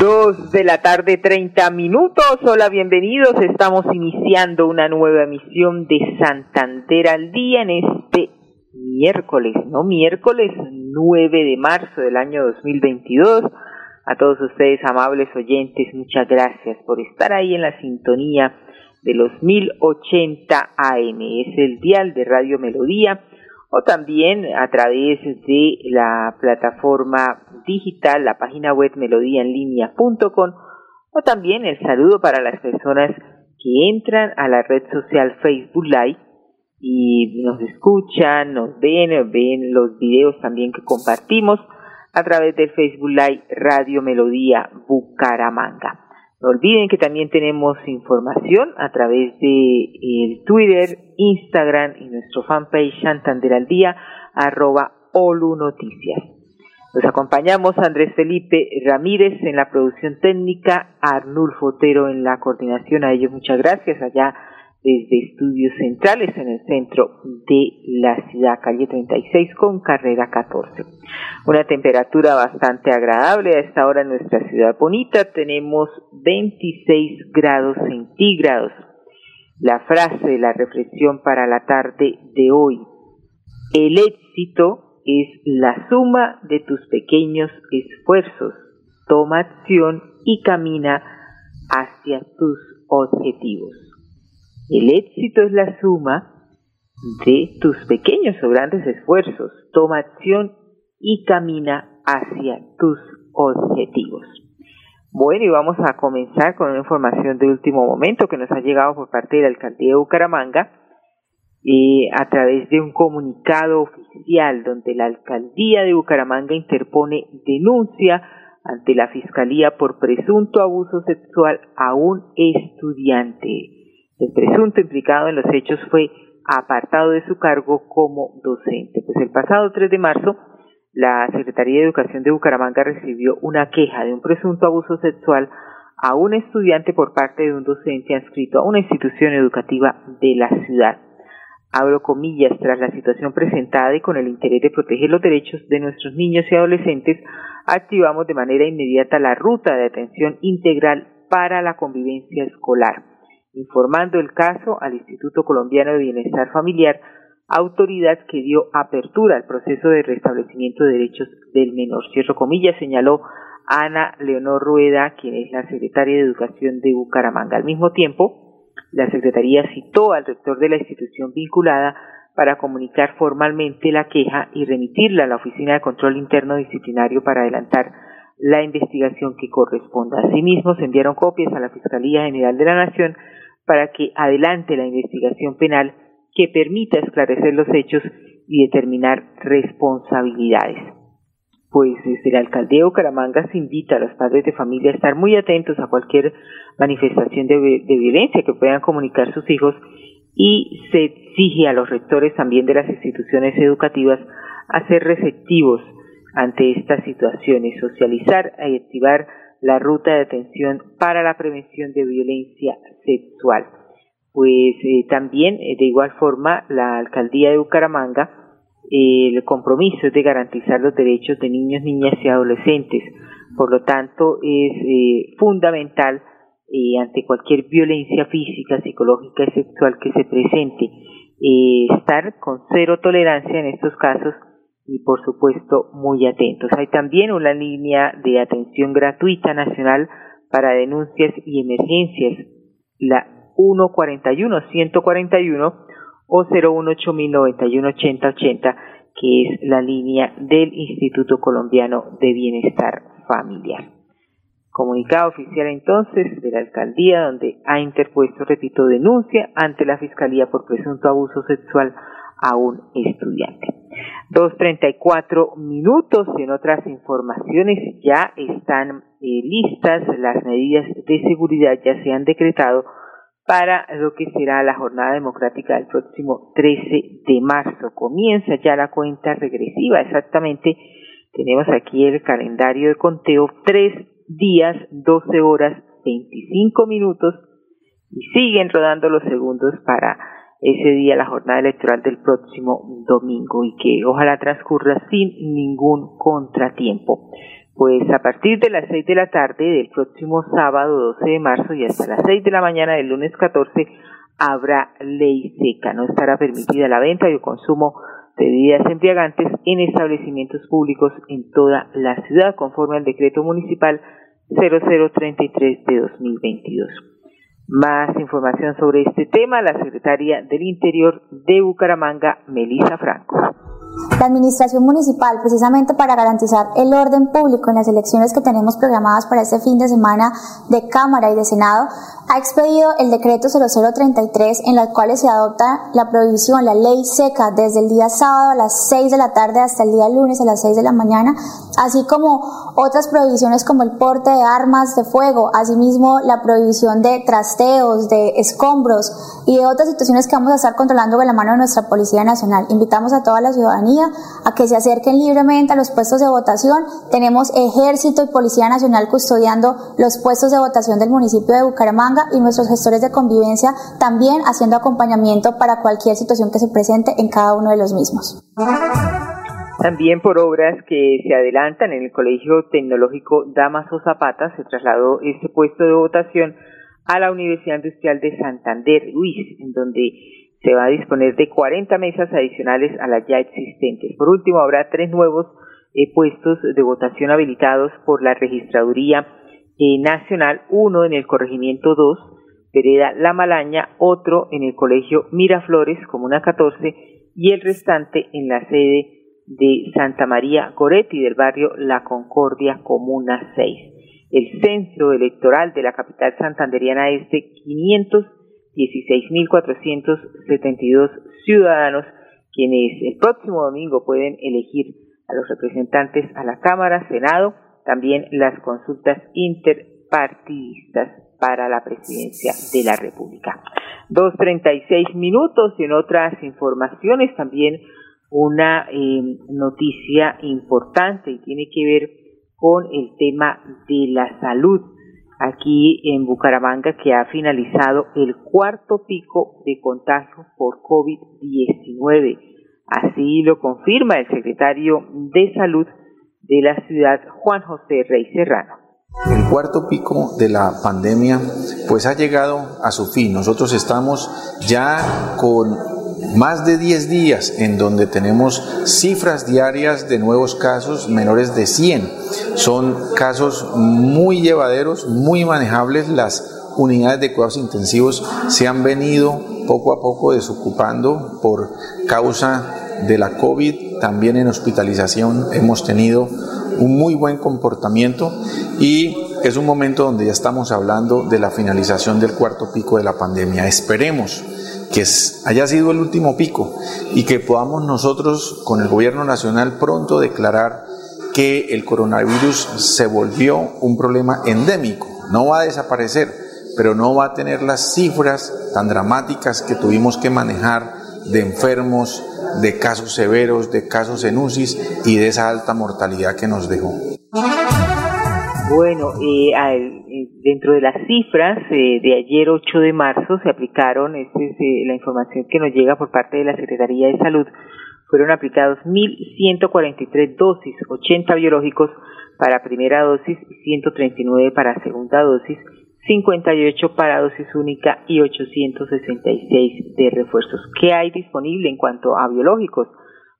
Dos de la tarde, treinta minutos. Hola, bienvenidos. Estamos iniciando una nueva emisión de Santander al día en este miércoles, ¿no? Miércoles 9 de marzo del año 2022. A todos ustedes, amables oyentes, muchas gracias por estar ahí en la sintonía de los 1080 AM. Es el dial de Radio Melodía o también a través de la plataforma digital, la página web melodíaenlínea.com o también el saludo para las personas que entran a la red social Facebook Live y nos escuchan, nos ven, ven los videos también que compartimos a través del Facebook Live Radio Melodía Bucaramanga. No olviden que también tenemos información a través de el Twitter, Instagram y nuestro fanpage Santander al Día, arroba Olu Noticias. Nos acompañamos Andrés Felipe Ramírez en la producción técnica, Arnulfo Otero en la coordinación. A ellos muchas gracias allá desde estudios centrales en el centro de la ciudad, calle 36 con carrera 14. Una temperatura bastante agradable a esta hora en nuestra ciudad bonita, tenemos 26 grados centígrados. La frase de la reflexión para la tarde de hoy, el éxito es la suma de tus pequeños esfuerzos, toma acción y camina hacia tus objetivos. El éxito es la suma de tus pequeños o grandes esfuerzos. Toma acción y camina hacia tus objetivos. Bueno, y vamos a comenzar con una información de último momento que nos ha llegado por parte de la alcaldía de Bucaramanga eh, a través de un comunicado oficial donde la alcaldía de Bucaramanga interpone denuncia ante la fiscalía por presunto abuso sexual a un estudiante. El presunto implicado en los hechos fue apartado de su cargo como docente. Pues el pasado 3 de marzo, la Secretaría de Educación de Bucaramanga recibió una queja de un presunto abuso sexual a un estudiante por parte de un docente adscrito a una institución educativa de la ciudad. Abro comillas, tras la situación presentada y con el interés de proteger los derechos de nuestros niños y adolescentes, activamos de manera inmediata la ruta de atención integral para la convivencia escolar informando el caso al Instituto Colombiano de Bienestar Familiar, autoridad que dio apertura al proceso de restablecimiento de derechos del menor. Cierro comillas, señaló Ana Leonor Rueda, quien es la secretaria de Educación de Bucaramanga. Al mismo tiempo, la Secretaría citó al rector de la institución vinculada para comunicar formalmente la queja y remitirla a la Oficina de Control Interno Disciplinario para adelantar la investigación que corresponda. Asimismo, se enviaron copias a la Fiscalía General de la Nación para que adelante la investigación penal que permita esclarecer los hechos y determinar responsabilidades. Pues desde el alcaldía de Bucaramanga se invita a los padres de familia a estar muy atentos a cualquier manifestación de, de violencia que puedan comunicar sus hijos y se exige a los rectores también de las instituciones educativas a ser receptivos ante estas situaciones, socializar y activar la ruta de atención para la prevención de violencia sexual. Pues eh, también, eh, de igual forma, la alcaldía de Bucaramanga, el compromiso es de garantizar los derechos de niños, niñas y adolescentes. Por lo tanto, es eh, fundamental ante cualquier violencia física, psicológica y sexual que se presente, estar con cero tolerancia en estos casos y por supuesto muy atentos. Hay también una línea de atención gratuita nacional para denuncias y emergencias, la 141-141 o 018-091-8080, que es la línea del Instituto Colombiano de Bienestar Familiar. Comunicado oficial entonces de la alcaldía donde ha interpuesto, repito, denuncia ante la Fiscalía por presunto abuso sexual a un estudiante. 2.34 minutos. En otras informaciones ya están eh, listas las medidas de seguridad, ya se han decretado para lo que será la jornada democrática del próximo 13 de marzo. Comienza ya la cuenta regresiva, exactamente. Tenemos aquí el calendario de conteo, tres días, 12 horas, 25 minutos y siguen rodando los segundos para ese día, la jornada electoral del próximo domingo y que ojalá transcurra sin ningún contratiempo. Pues a partir de las 6 de la tarde del próximo sábado 12 de marzo y hasta las 6 de la mañana del lunes 14 habrá ley seca. No estará permitida la venta y el consumo de bebidas embriagantes en establecimientos públicos en toda la ciudad conforme al decreto municipal 0033 de 2022. Más información sobre este tema, la secretaria del Interior de Bucaramanga, Melisa Franco. La Administración Municipal, precisamente para garantizar el orden público en las elecciones que tenemos programadas para este fin de semana de Cámara y de Senado, ha expedido el decreto 0033 en el cual se adopta la prohibición, la ley seca desde el día sábado a las 6 de la tarde hasta el día lunes a las 6 de la mañana, así como otras prohibiciones como el porte de armas de fuego, asimismo la prohibición de trasteos, de escombros y de otras situaciones que vamos a estar controlando con la mano de nuestra Policía Nacional. Invitamos a toda la ciudadanía a que se acerquen libremente a los puestos de votación. Tenemos Ejército y Policía Nacional custodiando los puestos de votación del municipio de Bucaramanga y nuestros gestores de convivencia también haciendo acompañamiento para cualquier situación que se presente en cada uno de los mismos. También por obras que se adelantan en el Colegio Tecnológico Damaso Zapata se trasladó este puesto de votación a la Universidad Industrial de Santander, Luis, en donde se va a disponer de 40 mesas adicionales a las ya existentes. Por último, habrá tres nuevos eh, puestos de votación habilitados por la Registraduría eh, Nacional, uno en el Corregimiento 2, Vereda La Malaña, otro en el Colegio Miraflores, Comuna 14, y el restante en la sede de Santa María Goretti del barrio La Concordia, Comuna 6. El censo electoral de la capital santanderiana es de 516.472 ciudadanos, quienes el próximo domingo pueden elegir a los representantes a la Cámara, Senado, también las consultas interpartidistas para la presidencia de la República. Dos treinta y seis minutos y en otras informaciones también una eh, noticia importante y tiene que ver con el tema de la salud aquí en Bucaramanga que ha finalizado el cuarto pico de contagio por COVID-19. Así lo confirma el secretario de Salud de la ciudad Juan José Rey Serrano. El cuarto pico de la pandemia pues ha llegado a su fin. Nosotros estamos ya con más de 10 días en donde tenemos cifras diarias de nuevos casos menores de 100. Son casos muy llevaderos, muy manejables. Las unidades de cuidados intensivos se han venido poco a poco desocupando por causa de la COVID, también en hospitalización hemos tenido un muy buen comportamiento y es un momento donde ya estamos hablando de la finalización del cuarto pico de la pandemia. Esperemos que haya sido el último pico y que podamos nosotros con el gobierno nacional pronto declarar que el coronavirus se volvió un problema endémico. No va a desaparecer, pero no va a tener las cifras tan dramáticas que tuvimos que manejar de enfermos, de casos severos, de casos en UCI y de esa alta mortalidad que nos dejó. Bueno, eh, eh, dentro de las cifras eh, de ayer 8 de marzo se aplicaron, esta es la información que nos llega por parte de la Secretaría de Salud, fueron aplicados 1.143 dosis, 80 biológicos para primera dosis y 139 para segunda dosis 58 para dosis única y 866 de refuerzos. ¿Qué hay disponible en cuanto a biológicos?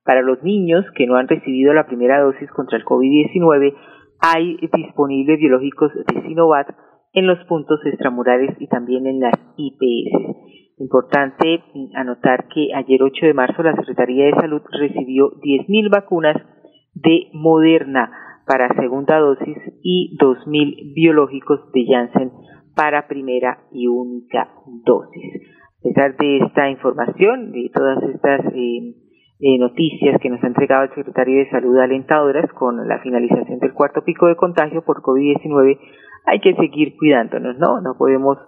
Para los niños que no han recibido la primera dosis contra el COVID-19, hay disponibles biológicos de Sinovac en los puntos extramurales y también en las IPS. Importante anotar que ayer 8 de marzo la Secretaría de Salud recibió 10.000 vacunas de Moderna para segunda dosis y 2.000 biológicos de Janssen para primera y única dosis. A pesar de esta información, de todas estas eh, eh, noticias que nos ha entregado el secretario de Salud alentadoras con la finalización del cuarto pico de contagio por COVID-19, hay que seguir cuidándonos, ¿no? No podemos,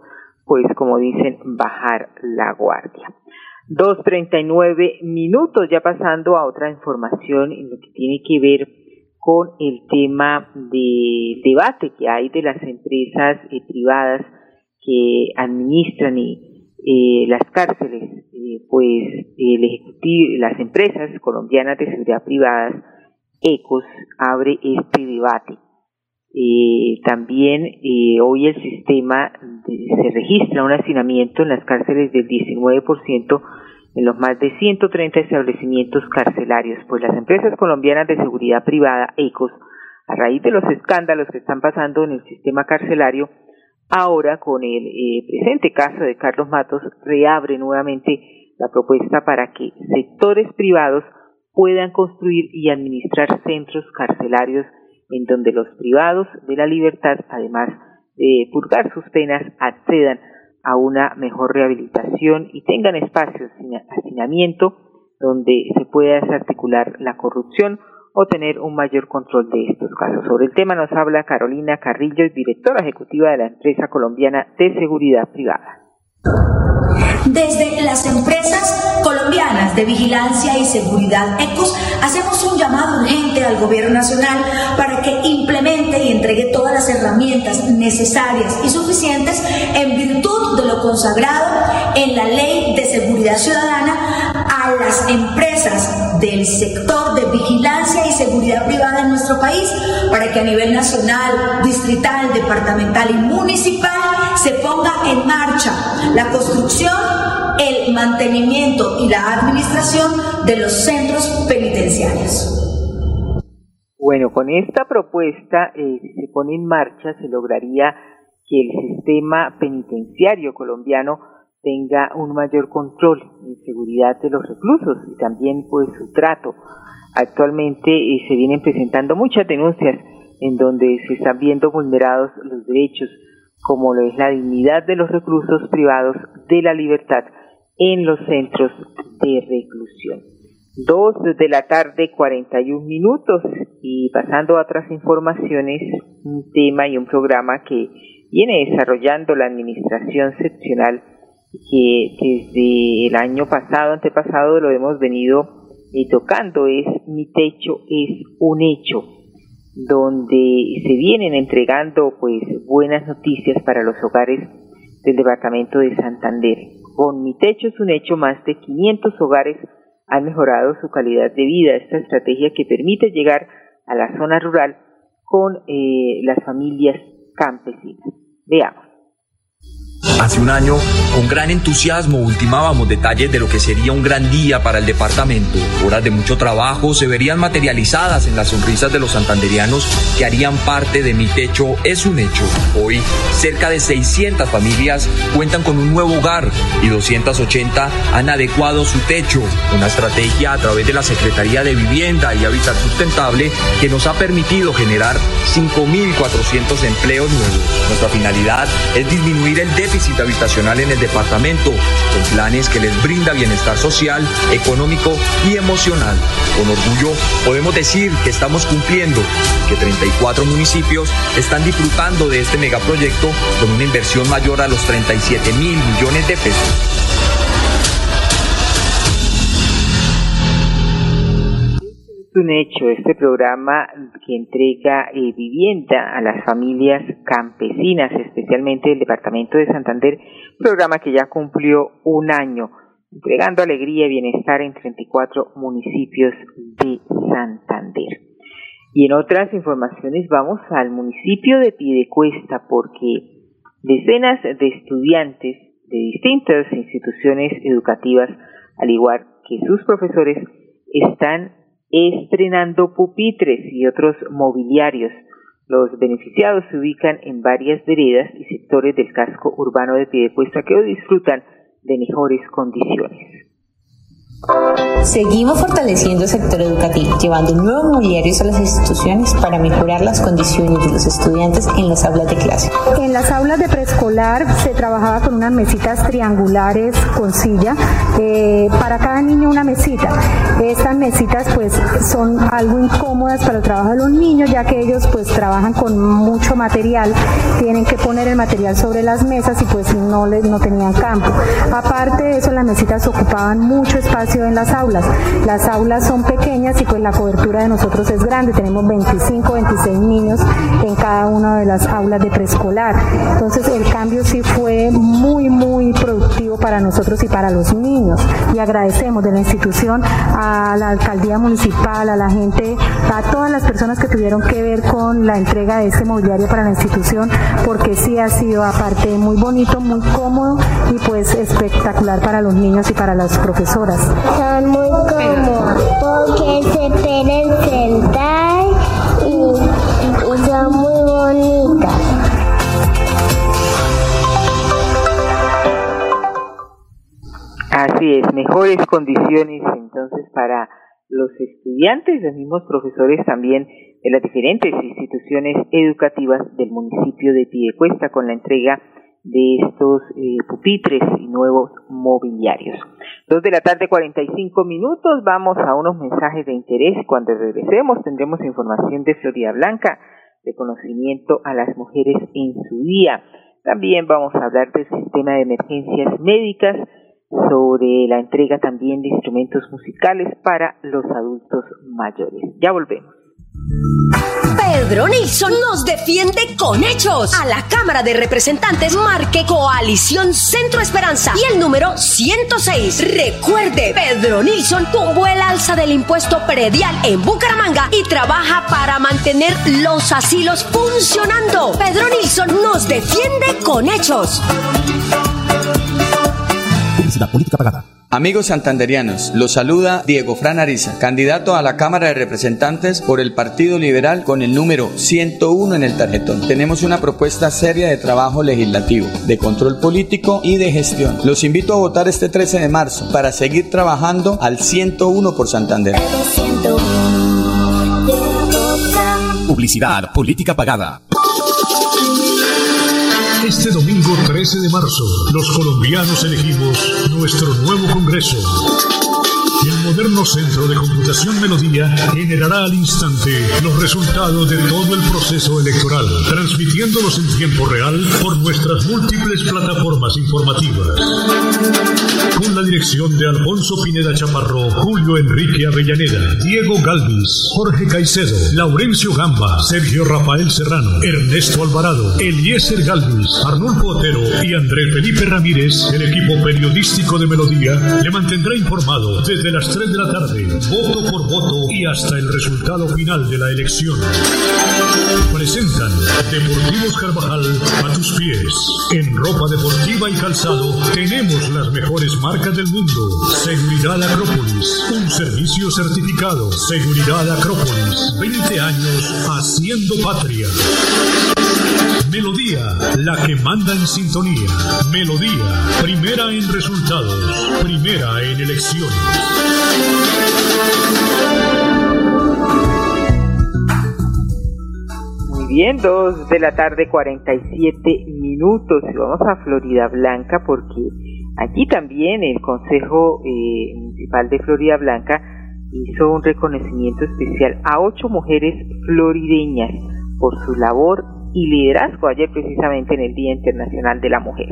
pues, como dicen, bajar la guardia. 2.39 minutos, ya pasando a otra información en lo que tiene que ver con el tema del debate que hay de las empresas eh, privadas que administran y, eh, las cárceles, eh, pues el ejecutivo, las empresas colombianas de seguridad privadas, ECOS, abre este debate. también hoy el sistema se registra un hacinamiento en las cárceles del 19% en los más de 130 establecimientos carcelarios, pues las empresas colombianas de seguridad privada, ECOS, a raíz de los escándalos que están pasando en el sistema carcelario, ahora con el eh, presente caso de Carlos Matos, reabre nuevamente la propuesta para que sectores privados puedan construir y administrar centros carcelarios en donde los privados de la libertad, además de purgar sus penas, accedan a una mejor rehabilitación y tengan espacios de hacinamiento donde se pueda desarticular la corrupción o tener un mayor control de estos casos. Sobre el tema nos habla Carolina Carrillo, directora ejecutiva de la empresa colombiana de seguridad privada. Desde las empresas colombianas de vigilancia y seguridad ECOS hacemos un llamado urgente al gobierno nacional para que implemente y entregue todas las herramientas necesarias y suficientes en virtud de lo consagrado en la Ley de Seguridad Ciudadana a las empresas del sector de vigilancia privada en nuestro país para que a nivel nacional, distrital, departamental y municipal se ponga en marcha la construcción, el mantenimiento y la administración de los centros penitenciarios. Bueno, con esta propuesta, eh, se pone en marcha, se lograría que el sistema penitenciario colombiano tenga un mayor control y seguridad de los reclusos y también pues su trato. Actualmente eh, se vienen presentando muchas denuncias en donde se están viendo vulnerados los derechos como lo es la dignidad de los reclusos privados de la libertad en los centros de reclusión. Dos de la tarde, 41 minutos, y pasando a otras informaciones, un tema y un programa que viene desarrollando la Administración Seccional, que desde el año pasado, antepasado, lo hemos venido eh, tocando, es Mi Techo es un Hecho donde se vienen entregando pues buenas noticias para los hogares del departamento de Santander. Con Mi Techo es un hecho, más de 500 hogares han mejorado su calidad de vida. Esta estrategia que permite llegar a la zona rural con eh, las familias campesinas. Veamos. Hace un año, con gran entusiasmo, ultimábamos detalles de lo que sería un gran día para el departamento. Horas de mucho trabajo se verían materializadas en las sonrisas de los santanderianos que harían parte de Mi Techo es un hecho. Hoy, cerca de 600 familias cuentan con un nuevo hogar y 280 han adecuado su techo. Una estrategia a través de la Secretaría de Vivienda y Hábitat Sustentable que nos ha permitido generar 5.400 empleos nuevos. Nuestra finalidad es disminuir el déficit habitacional en el departamento, con planes que les brinda bienestar social, económico y emocional. Con orgullo podemos decir que estamos cumpliendo, que 34 municipios están disfrutando de este megaproyecto con una inversión mayor a los 37 mil millones de pesos. Un hecho este programa que entrega eh, vivienda a las familias campesinas, especialmente del departamento de Santander, programa que ya cumplió un año, entregando alegría y bienestar en 34 municipios de Santander. Y en otras informaciones vamos al municipio de Piedecuesta porque decenas de estudiantes de distintas instituciones educativas, al igual que sus profesores, están estrenando pupitres y otros mobiliarios. Los beneficiados se ubican en varias veredas y sectores del casco urbano de Piedecuesta que hoy disfrutan de mejores condiciones. Seguimos fortaleciendo el sector educativo, llevando nuevos mobiliarios a las instituciones para mejorar las condiciones de los estudiantes en las aulas de clase. En las aulas de preescolar se trabajaba con unas mesitas triangulares con silla, eh, para cada niño una mesita. Estas mesitas pues son algo incómodas para el trabajo de los niños, ya que ellos pues trabajan con mucho material, tienen que poner el material sobre las mesas y pues no, les, no tenían campo. Aparte de eso, las mesitas ocupaban mucho espacio en las aulas las aulas son pequeñas y pues la cobertura de nosotros es grande, tenemos 25, 26 niños en cada una de las aulas de preescolar. Entonces el cambio sí fue muy, muy productivo para nosotros y para los niños. Y agradecemos de la institución a la alcaldía municipal, a la gente, a todas las personas que tuvieron que ver con la entrega de este mobiliario para la institución, porque sí ha sido aparte muy bonito, muy cómodo y pues espectacular para los niños y para las profesoras muy cómodas porque se pueden sentar y, son muy bonitas. Así es, mejores condiciones entonces para los estudiantes, los mismos profesores también de las diferentes instituciones educativas del municipio de Piedecuesta con la entrega de estos eh, pupitres y nuevos mobiliarios. Dos de la tarde, 45 minutos. Vamos a unos mensajes de interés. Cuando regresemos tendremos información de Florida Blanca, de conocimiento a las mujeres en su día. También vamos a hablar del sistema de emergencias médicas, sobre la entrega también de instrumentos musicales para los adultos mayores. Ya volvemos. Pedro Nilsson nos defiende con hechos. A la Cámara de Representantes marque Coalición Centro Esperanza y el número 106. Recuerde, Pedro Nilsson tuvo el alza del impuesto predial en Bucaramanga y trabaja para mantener los asilos funcionando. Pedro Nilsson nos defiende con hechos. Publicidad política pagada. Amigos santanderianos, los saluda Diego Fran Ariza, candidato a la Cámara de Representantes por el Partido Liberal con el número 101 en el tarjetón. Tenemos una propuesta seria de trabajo legislativo, de control político y de gestión. Los invito a votar este 13 de marzo para seguir trabajando al 101 por Santander. Publicidad, política pagada. Este domingo 13 de marzo, los colombianos elegimos nuestro nuevo Congreso. Moderno centro de computación Melodía generará al instante los resultados de todo el proceso electoral, transmitiéndolos en tiempo real por nuestras múltiples plataformas informativas. Con la dirección de Alfonso Pineda Chaparro, Julio Enrique Avellaneda, Diego Galvis, Jorge Caicedo, Laurencio Gamba, Sergio Rafael Serrano, Ernesto Alvarado, Eliezer Galvis, Arnulfo Otero y André Felipe Ramírez, el equipo periodístico de Melodía, le mantendrá informado desde las 3 de la tarde, voto por voto y hasta el resultado final de la elección. Presentan Deportivos Carvajal a tus pies. En ropa deportiva y calzado tenemos las mejores marcas del mundo. Seguridad Acrópolis, un servicio certificado. Seguridad Acrópolis, 20 años haciendo patria. Melodía, la que manda en sintonía. Melodía, primera en resultados, primera en elecciones. Muy bien, dos de la tarde, 47 minutos. Vamos a Florida Blanca porque aquí también el Consejo eh, Municipal de Florida Blanca hizo un reconocimiento especial a ocho mujeres florideñas por su labor y liderazgo ayer precisamente en el Día Internacional de la Mujer.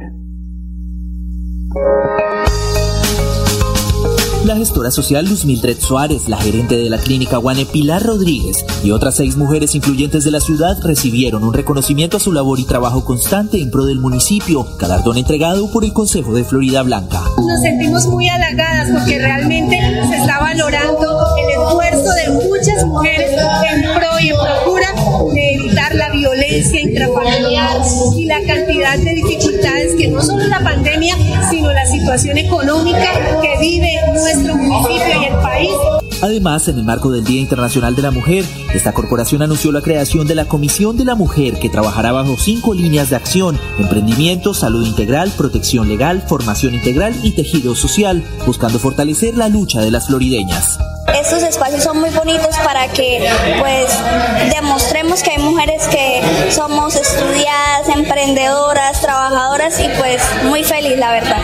La gestora social Luz Mildred Suárez, la gerente de la clínica Guane Pilar Rodríguez y otras seis mujeres influyentes de la ciudad recibieron un reconocimiento a su labor y trabajo constante en pro del municipio, galardón entregado por el Consejo de Florida Blanca. Nos sentimos muy halagadas porque realmente se está valorando el esfuerzo de muchas mujeres en pro y en procura de evitar la y la cantidad de dificultades que no solo la pandemia, sino la situación económica que vive nuestro municipio y el país Además, en el marco del Día Internacional de la Mujer, esta corporación anunció la creación de la Comisión de la Mujer que trabajará bajo cinco líneas de acción, emprendimiento, salud integral, protección legal, formación integral y tejido social, buscando fortalecer la lucha de las florideñas. Estos espacios son muy bonitos para que pues demostremos que hay mujeres que somos estudiadas, emprendedoras, trabajadoras y pues muy feliz la verdad.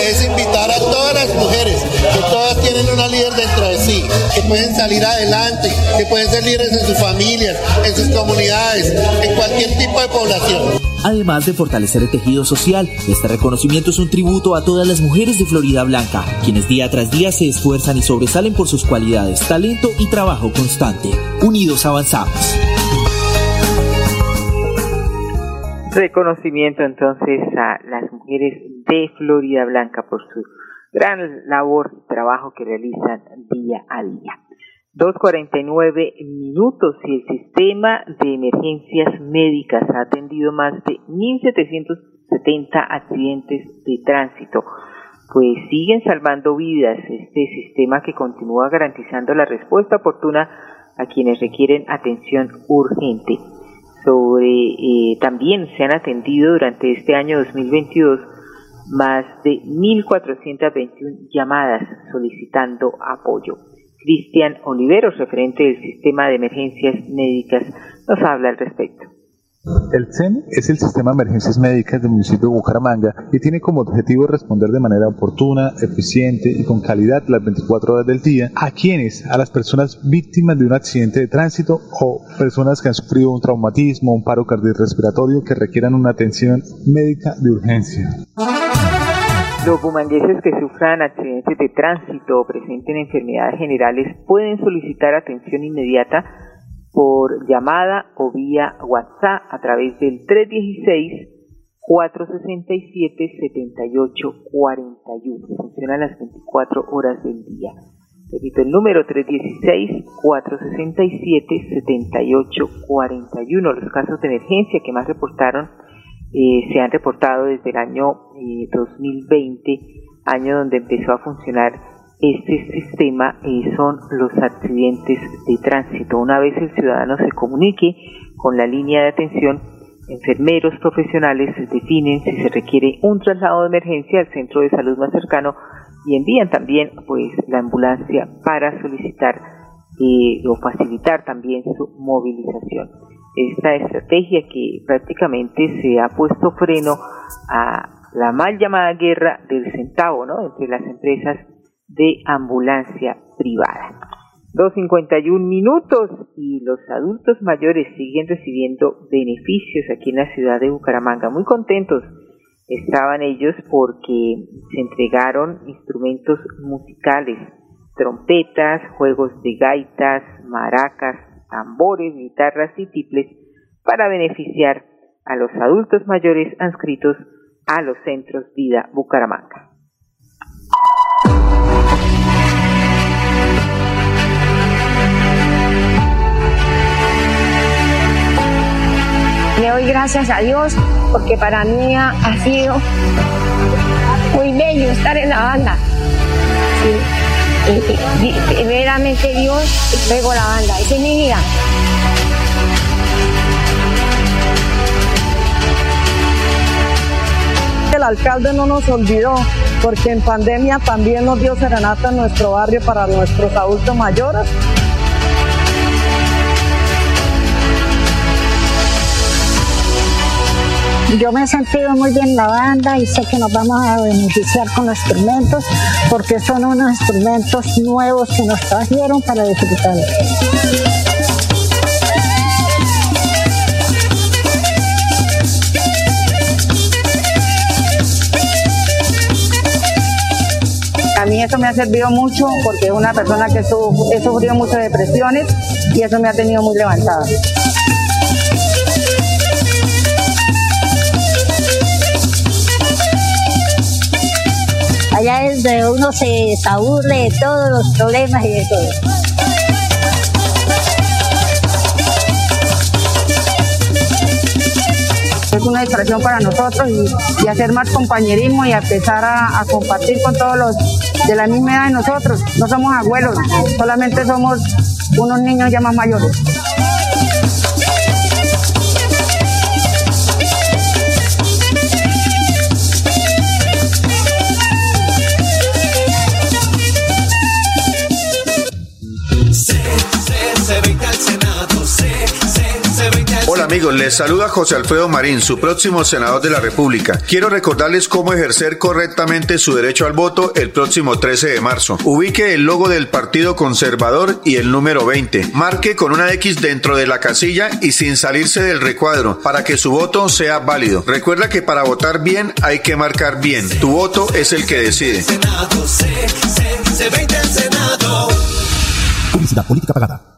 Es invitar a todas las mujeres, que todas tienen una líder dentro de sí, que pueden salir adelante, que pueden ser líderes en sus familias, en sus comunidades, en cualquier tipo de población. Además de fortalecer el tejido social, este reconocimiento es un tributo a todas las mujeres de Florida Blanca, quienes día tras día se esfuerzan y sobresalen por sus cualidades, talento y trabajo constante. Unidos avanzamos. Reconocimiento entonces a las mujeres de Florida Blanca por su gran labor y trabajo que realizan día a día. 2.49 minutos y el sistema de emergencias médicas ha atendido más de 1.770 accidentes de tránsito, pues siguen salvando vidas este sistema que continúa garantizando la respuesta oportuna a quienes requieren atención urgente. Sobre, eh, también se han atendido durante este año 2022 más de 1.421 llamadas solicitando apoyo. Cristian Oliveros, referente del Sistema de Emergencias Médicas, nos habla al respecto. El CEN es el Sistema de Emergencias Médicas del municipio de Bucaramanga y tiene como objetivo responder de manera oportuna, eficiente y con calidad las 24 horas del día a quienes, a las personas víctimas de un accidente de tránsito o personas que han sufrido un traumatismo, un paro cardiorrespiratorio que requieran una atención médica de urgencia. Los bumangueses que sufran accidentes de tránsito o presenten enfermedades generales pueden solicitar atención inmediata por llamada o vía WhatsApp a través del 316-467-7841. Funciona las 24 horas del día. Repito el número 316-467-7841. Los casos de emergencia que más reportaron eh, se han reportado desde el año 2020, eh, año donde empezó a funcionar este sistema, eh, son los accidentes de tránsito. Una vez el ciudadano se comunique con la línea de atención, enfermeros profesionales definen si se requiere un traslado de emergencia al centro de salud más cercano y envían también pues la ambulancia para solicitar o facilitar también su movilización esta estrategia que prácticamente se ha puesto freno a la mal llamada guerra del centavo, ¿no? Entre las empresas de ambulancia privada. 2.51 minutos y los adultos mayores siguen recibiendo beneficios aquí en la ciudad de Bucaramanga. Muy contentos estaban ellos porque se entregaron instrumentos musicales, trompetas, juegos de gaitas, maracas, tambores, guitarras y tiples para beneficiar a los adultos mayores inscritos a los centros Vida Bucaramanga. Le doy gracias a Dios porque para mí ha, sido muy bello estar en la banda verdaderamente Dios pegó la banda. Esa es mi vida. El alcalde no nos olvidó porque en pandemia también nos dio serenata en nuestro barrio para nuestros adultos mayores Yo me he sentido muy bien en la banda y sé que nos vamos a beneficiar con los instrumentos porque son unos instrumentos nuevos que nos trajeron para disfrutar. A mí eso me ha servido mucho porque es una persona que he sufrido muchas depresiones y eso me ha tenido muy levantada. Allá es donde uno se aburre de todos los problemas y de todo. Es un una distracción para nosotros y, hacer más compañerismo y empezar a, a compartir con todos los de la misma edad de nosotros. No somos abuelos, solamente somos unos niños ya más mayores. Amigos, les saluda José Alfredo Marín, su próximo senador de la República. Quiero recordarles cómo ejercer correctamente su derecho al voto el próximo 13 de marzo. Ubique el logo del Partido Conservador y el número 20. Marque con una X dentro de la casilla y sin salirse del recuadro para que su voto sea válido. Recuerda que para votar bien hay que marcar bien. Tu voto es el que decide. Publicidad política pagada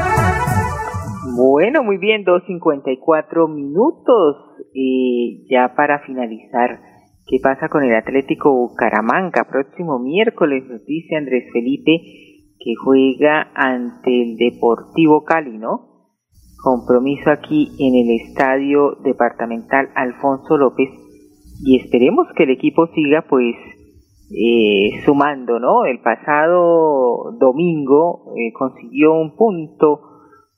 Bueno, muy bien, 2.54 minutos. Y ya para finalizar, ¿qué pasa con el Atlético Bucaramanga? Próximo miércoles nos dice Andrés Felipe que juega ante el Deportivo Cali, ¿no? Compromiso aquí en el Estadio Departamental Alfonso López y esperemos que el equipo siga pues eh, sumando, ¿no? El pasado domingo eh, consiguió un punto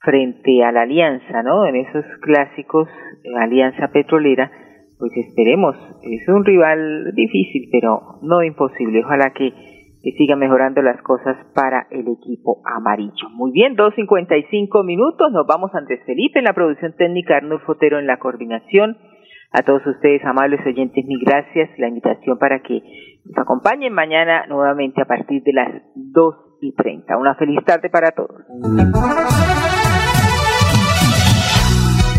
frente a la alianza, ¿no? En esos clásicos, alianza petrolera, pues esperemos, es un rival difícil, pero no imposible. Ojalá que, que siga mejorando las cosas para el equipo amarillo. Muy bien, 2.55 minutos, nos vamos Andrés Felipe en la producción técnica, Arnulfo Fotero en la coordinación. A todos ustedes, amables oyentes, mil gracias. La invitación para que nos acompañen mañana nuevamente a partir de las 2 y 30. Una feliz tarde para todos.